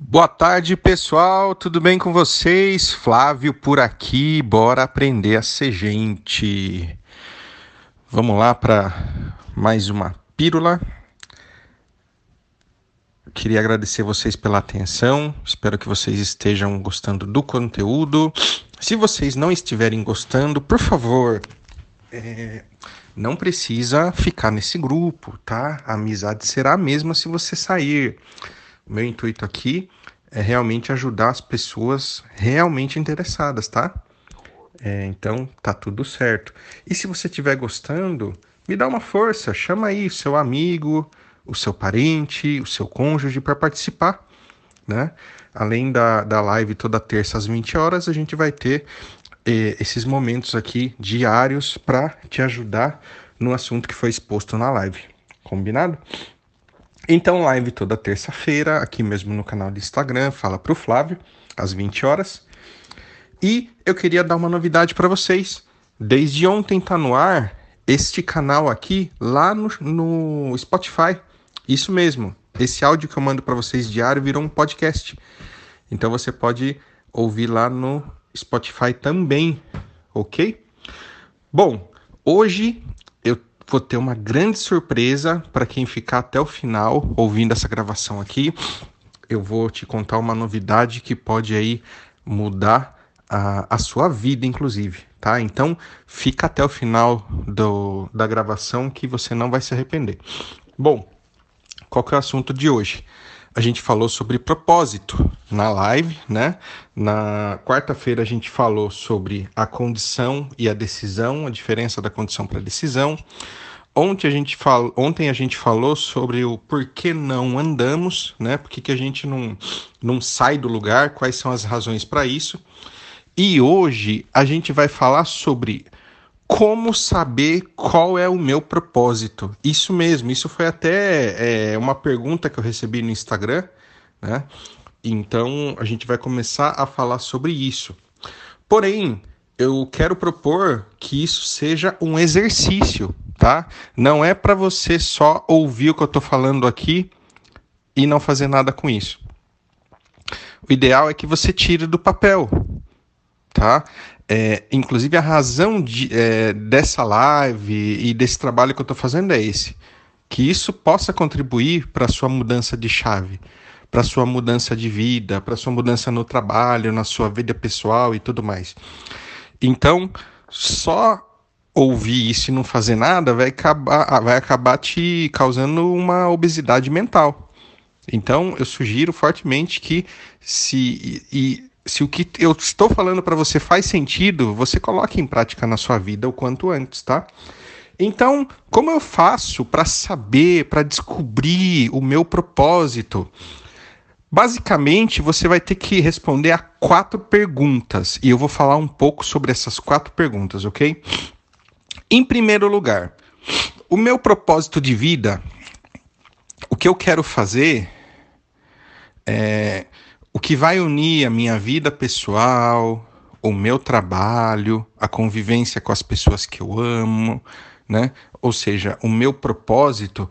Boa tarde, pessoal. Tudo bem com vocês? Flávio por aqui. Bora aprender a ser gente. Vamos lá para mais uma pílula. Queria agradecer vocês pela atenção. Espero que vocês estejam gostando do conteúdo. Se vocês não estiverem gostando, por favor, é, não precisa ficar nesse grupo, tá? A amizade será a mesma se você sair. Meu intuito aqui é realmente ajudar as pessoas realmente interessadas, tá? É, então tá tudo certo. E se você estiver gostando, me dá uma força, chama aí o seu amigo, o seu parente, o seu cônjuge para participar, né? Além da, da live toda terça às 20 horas, a gente vai ter eh, esses momentos aqui diários para te ajudar no assunto que foi exposto na live. Combinado? Então, live toda terça-feira, aqui mesmo no canal do Instagram, fala pro Flávio, às 20 horas. E eu queria dar uma novidade para vocês. Desde ontem tá no ar este canal aqui lá no, no Spotify. Isso mesmo. Esse áudio que eu mando para vocês diário virou um podcast. Então você pode ouvir lá no Spotify também, ok? Bom, hoje vou ter uma grande surpresa para quem ficar até o final ouvindo essa gravação aqui. Eu vou te contar uma novidade que pode aí mudar a, a sua vida, inclusive, tá? Então, fica até o final do, da gravação que você não vai se arrepender. Bom, qual que é o assunto de hoje? A gente falou sobre propósito na live, né? Na quarta-feira a gente falou sobre a condição e a decisão, a diferença da condição para a decisão. Ontem a, gente fal... Ontem a gente falou sobre o porquê não andamos, né? Por que, que a gente não, não sai do lugar, quais são as razões para isso. E hoje a gente vai falar sobre como saber qual é o meu propósito. Isso mesmo, isso foi até é, uma pergunta que eu recebi no Instagram, né? Então a gente vai começar a falar sobre isso. Porém, eu quero propor que isso seja um exercício, tá? Não é para você só ouvir o que eu estou falando aqui e não fazer nada com isso. O ideal é que você tire do papel, tá? É, inclusive a razão de, é, dessa live e desse trabalho que eu estou fazendo é esse, que isso possa contribuir para sua mudança de chave, para sua mudança de vida, para sua mudança no trabalho, na sua vida pessoal e tudo mais. Então, só ouvir isso e não fazer nada vai acabar, vai acabar te causando uma obesidade mental. Então, eu sugiro fortemente que se, e, se o que eu estou falando para você faz sentido, você coloque em prática na sua vida o quanto antes, tá? Então, como eu faço para saber, para descobrir o meu propósito? Basicamente, você vai ter que responder a quatro perguntas e eu vou falar um pouco sobre essas quatro perguntas, ok? Em primeiro lugar, o meu propósito de vida, o que eu quero fazer, é, o que vai unir a minha vida pessoal, o meu trabalho, a convivência com as pessoas que eu amo, né? Ou seja, o meu propósito,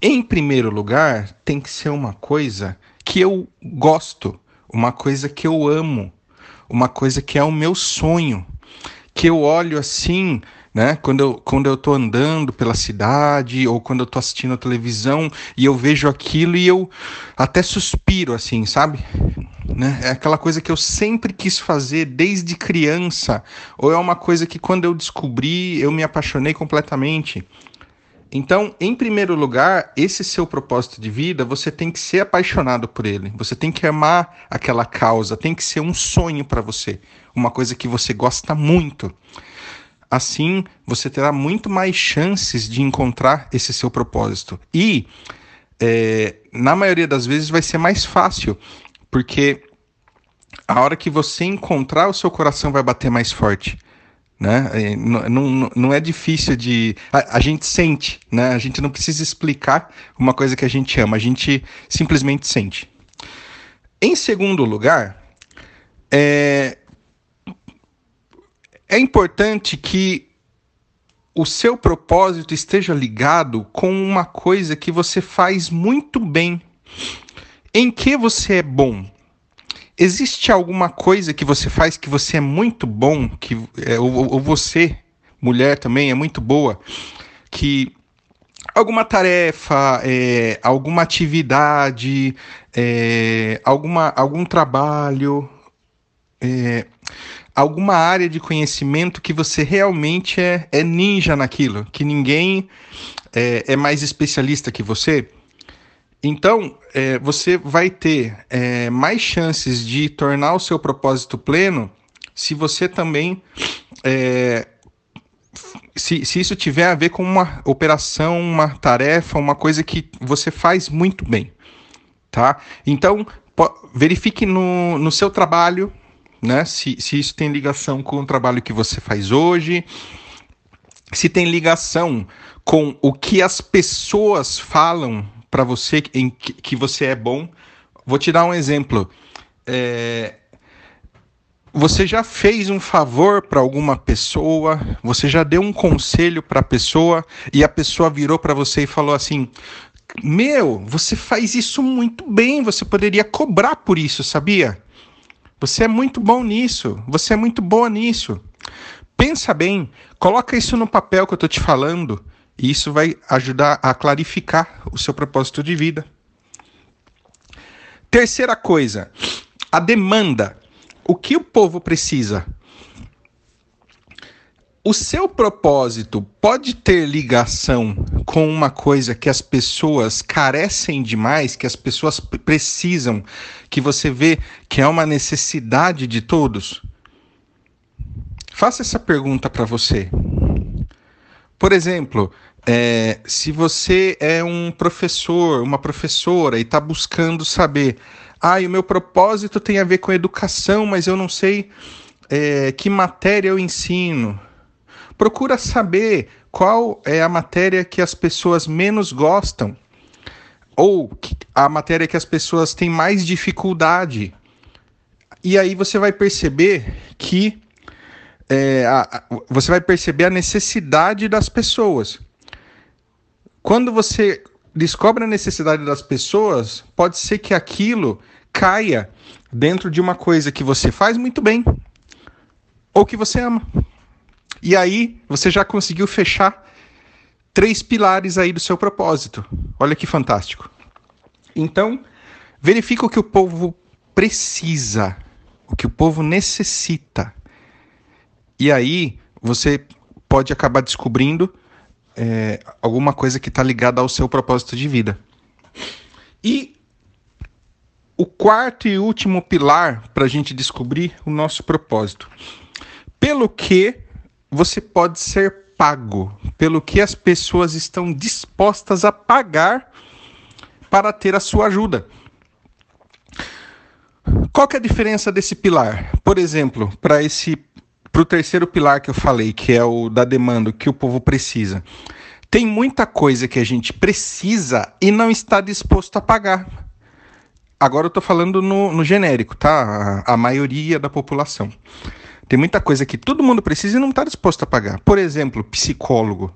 em primeiro lugar, tem que ser uma coisa que eu gosto, uma coisa que eu amo, uma coisa que é o meu sonho, que eu olho assim né? Quando eu, quando eu tô andando pela cidade ou quando eu tô assistindo a televisão e eu vejo aquilo e eu até suspiro, assim, sabe? Né? É aquela coisa que eu sempre quis fazer desde criança, ou é uma coisa que quando eu descobri eu me apaixonei completamente. Então, em primeiro lugar, esse seu propósito de vida, você tem que ser apaixonado por ele. Você tem que amar aquela causa, tem que ser um sonho para você, uma coisa que você gosta muito. Assim, você terá muito mais chances de encontrar esse seu propósito. E, é, na maioria das vezes, vai ser mais fácil, porque a hora que você encontrar, o seu coração vai bater mais forte. Né? É, não, não, não é difícil de. A, a, gente sente, né? A gente não precisa explicar uma coisa que a gente ama, a gente simplesmente sente. Em segundo lugar, é, é importante que o seu propósito esteja ligado com uma coisa que você faz muito bem Em que você é bom? Existe alguma coisa que você faz que você é muito bom, que é, ou, ou você, mulher também, é muito boa, que alguma tarefa, é, alguma atividade, é, alguma, algum trabalho, é, alguma área de conhecimento que você realmente é, é ninja naquilo, que ninguém é, é mais especialista que você. Então, é, você vai ter é, mais chances de tornar o seu propósito pleno se você também. É, se, se isso tiver a ver com uma operação, uma tarefa, uma coisa que você faz muito bem. Tá? Então, verifique no, no seu trabalho né? se, se isso tem ligação com o trabalho que você faz hoje, se tem ligação com o que as pessoas falam para você em que, que, você é bom. Vou te dar um exemplo. É, você já fez um favor para alguma pessoa? Você já deu um conselho para a pessoa e a pessoa virou para você e falou assim: Meu, você faz isso muito bem. Você poderia cobrar por isso, sabia? Você é muito bom nisso. Você é muito boa nisso. Pensa bem, coloca isso no papel que eu estou te falando e isso vai ajudar a clarificar o seu propósito de vida. Terceira coisa, a demanda. O que o povo precisa? O seu propósito pode ter ligação com uma coisa que as pessoas carecem demais, que as pessoas precisam, que você vê que é uma necessidade de todos? Faça essa pergunta para você. Por exemplo, é, se você é um professor, uma professora e está buscando saber, ah, o meu propósito tem a ver com educação, mas eu não sei é, que matéria eu ensino. Procura saber qual é a matéria que as pessoas menos gostam ou a matéria que as pessoas têm mais dificuldade. E aí você vai perceber que é, a, a, você vai perceber a necessidade das pessoas. Quando você descobre a necessidade das pessoas, pode ser que aquilo caia dentro de uma coisa que você faz muito bem ou que você ama. E aí você já conseguiu fechar três pilares aí do seu propósito. Olha que fantástico. Então, verifica o que o povo precisa, o que o povo necessita. E aí você pode acabar descobrindo é, alguma coisa que está ligada ao seu propósito de vida. E o quarto e último pilar para a gente descobrir o nosso propósito. Pelo que você pode ser pago, pelo que as pessoas estão dispostas a pagar para ter a sua ajuda. Qual que é a diferença desse pilar? Por exemplo, para esse para o terceiro pilar que eu falei, que é o da demanda, que o povo precisa. Tem muita coisa que a gente precisa e não está disposto a pagar. Agora eu estou falando no, no, genérico, tá? A, a, maioria da população. Tem muita coisa que todo mundo precisa e não está disposto a pagar. Por exemplo, psicólogo.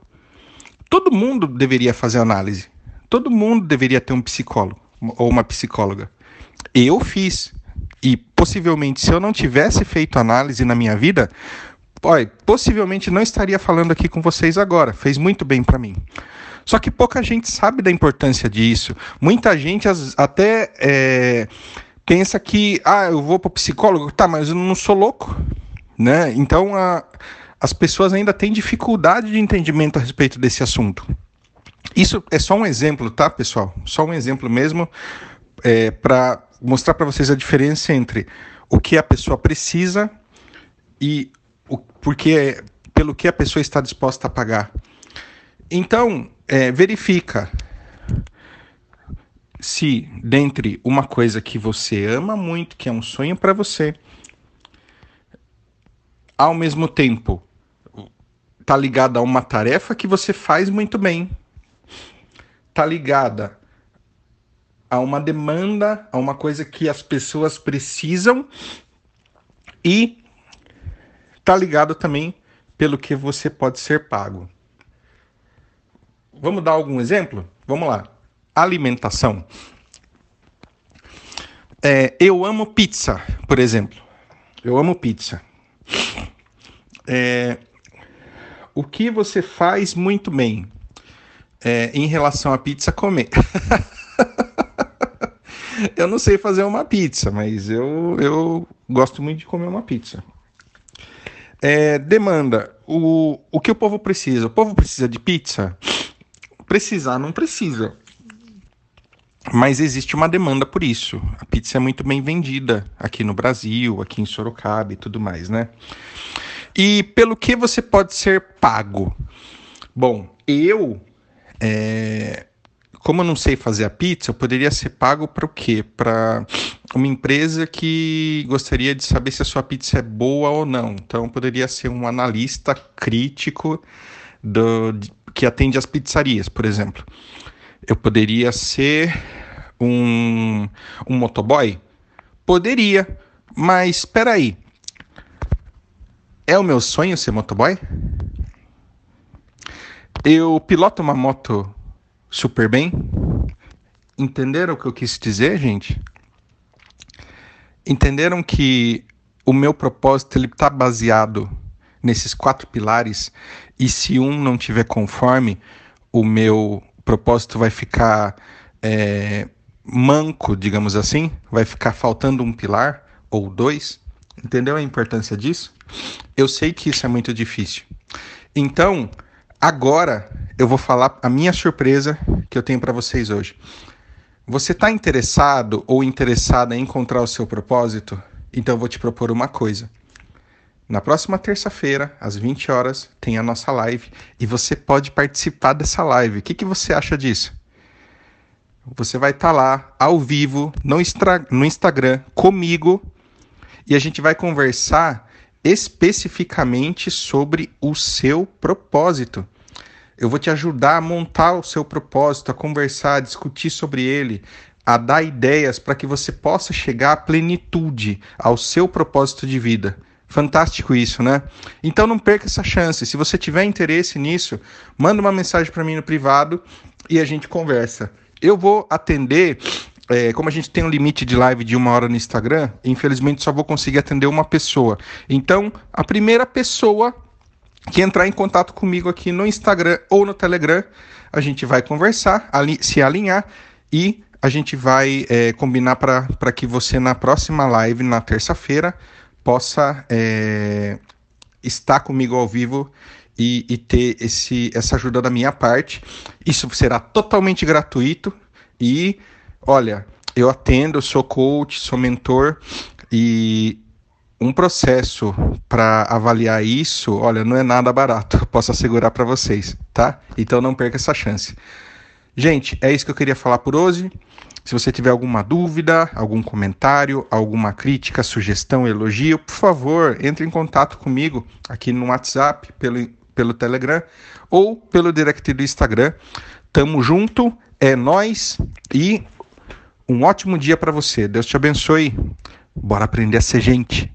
Todo mundo deveria fazer análise. Todo mundo deveria ter um psicólogo ou uma psicóloga. Eu fiz. E possivelmente, se eu não tivesse feito análise na minha vida, olha, possivelmente não estaria falando aqui com vocês agora. Fez muito bem para mim. Só que pouca gente sabe da importância disso. Muita gente até é, pensa que, ah, eu vou para psicólogo, tá, mas eu não sou louco, né? Então a, as pessoas ainda têm dificuldade de entendimento a respeito desse assunto. Isso é só um exemplo, tá, pessoal? Só um exemplo mesmo é, para mostrar para vocês a diferença entre o que a pessoa precisa e o porque pelo que a pessoa está disposta a pagar. Então, é, verifica se dentre uma coisa que você ama muito, que é um sonho para você, ao mesmo tempo tá ligada a uma tarefa que você faz muito bem, tá ligada a uma demanda, a uma coisa que as pessoas precisam e tá ligado também pelo que você pode ser pago. Vamos dar algum exemplo? Vamos lá. Alimentação. É, eu amo pizza, por exemplo. Eu amo pizza. É, o que você faz muito bem é, em relação à pizza comer? eu não sei fazer uma pizza, mas eu, eu gosto muito de comer uma pizza. É, demanda. O, o que o povo precisa? O povo precisa de pizza? Precisar não precisa. Mas existe uma demanda por isso. A pizza é muito bem vendida aqui no Brasil, aqui em Sorocaba e tudo mais, né? E pelo que você pode ser pago? Bom, eu, é, como eu não sei fazer a pizza, eu poderia ser pago para o quê? Para uma empresa que gostaria de saber se a sua pizza é boa ou não. Então, poderia ser um analista crítico do, que atende as pizzarias, por exemplo. Eu poderia ser um, um motoboy? Poderia, mas espera aí. É o meu sonho ser motoboy? Eu piloto uma moto super bem? Entenderam o que eu quis dizer, gente? Entenderam que o meu propósito ele está baseado nesses quatro pilares e se um não tiver conforme, o meu propósito vai ficar é, manco, digamos assim, vai ficar faltando um pilar ou dois. Entendeu a importância disso? Eu sei que isso é muito difícil. Então, agora eu vou falar a minha surpresa que eu tenho para vocês hoje. Você está interessado ou interessada em encontrar o seu propósito? Então eu vou te propor uma coisa. Na próxima terça-feira, às 20 horas, tem a nossa live e você pode participar dessa live. O que, que você acha disso? Você vai estar tá lá ao vivo no, no Instagram comigo e a gente vai conversar especificamente sobre o seu propósito. Eu vou te ajudar a montar o seu propósito, a conversar, a discutir sobre ele, a dar ideias para que você possa chegar à plenitude, ao seu propósito de vida. Fantástico isso, né? Então não perca essa chance. Se você tiver interesse nisso, manda uma mensagem para mim no privado e a gente conversa. Eu vou atender, é, como a gente tem um limite de live de uma hora no Instagram, infelizmente só vou conseguir atender uma pessoa. Então, a primeira pessoa que entrar em contato comigo aqui no Instagram ou no Telegram, a gente vai conversar, se alinhar e a gente vai é, combinar para que você na próxima live, na terça-feira, possa é, estar comigo ao vivo e, e, ter esse, essa ajuda da minha parte. Isso será totalmente gratuito e, olha, eu atendo, sou coach, sou mentor e um processo para avaliar isso, olha, não é nada barato, posso assegurar para vocês, tá? Então não perca essa chance. Gente, é isso que eu queria falar por hoje. Se você tiver alguma dúvida, algum comentário, alguma crítica, sugestão, elogio, por favor, entre em contato comigo aqui no WhatsApp, pelo, pelo Telegram ou pelo direct do Instagram. Tamo junto, é nós e um ótimo dia para você. Deus te abençoe. Bora aprender a ser gente.